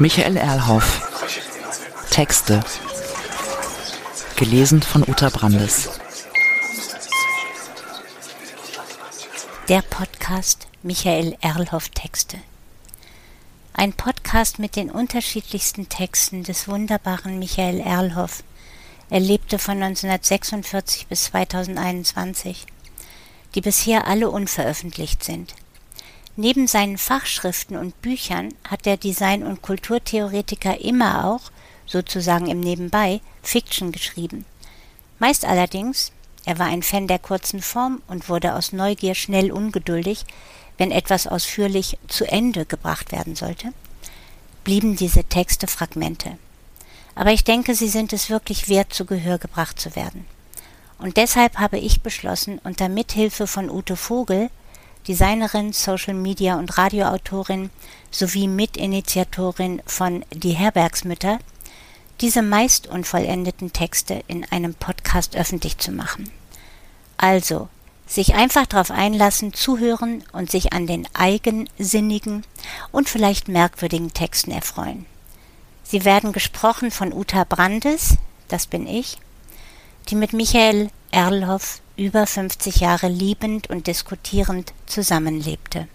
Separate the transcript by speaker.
Speaker 1: Michael Erlhoff. Texte. Gelesen von Uta Brandes.
Speaker 2: Der Podcast Michael Erlhoff Texte. Ein Podcast mit den unterschiedlichsten Texten des wunderbaren Michael Erlhoff. Er lebte von 1946 bis 2021, die bisher alle unveröffentlicht sind. Neben seinen Fachschriften und Büchern hat der Design- und Kulturtheoretiker immer auch, sozusagen im Nebenbei, Fiction geschrieben. Meist allerdings, er war ein Fan der kurzen Form und wurde aus Neugier schnell ungeduldig, wenn etwas ausführlich zu Ende gebracht werden sollte, blieben diese Texte Fragmente. Aber ich denke, sie sind es wirklich wert, zu Gehör gebracht zu werden. Und deshalb habe ich beschlossen, unter Mithilfe von Ute Vogel Designerin, Social Media und Radioautorin sowie Mitinitiatorin von Die Herbergsmütter, diese meist unvollendeten Texte in einem Podcast öffentlich zu machen. Also, sich einfach darauf einlassen, zuhören und sich an den eigensinnigen und vielleicht merkwürdigen Texten erfreuen. Sie werden gesprochen von Uta Brandes, das bin ich, die mit Michael Erlhoff über 50 Jahre liebend und diskutierend zusammenlebte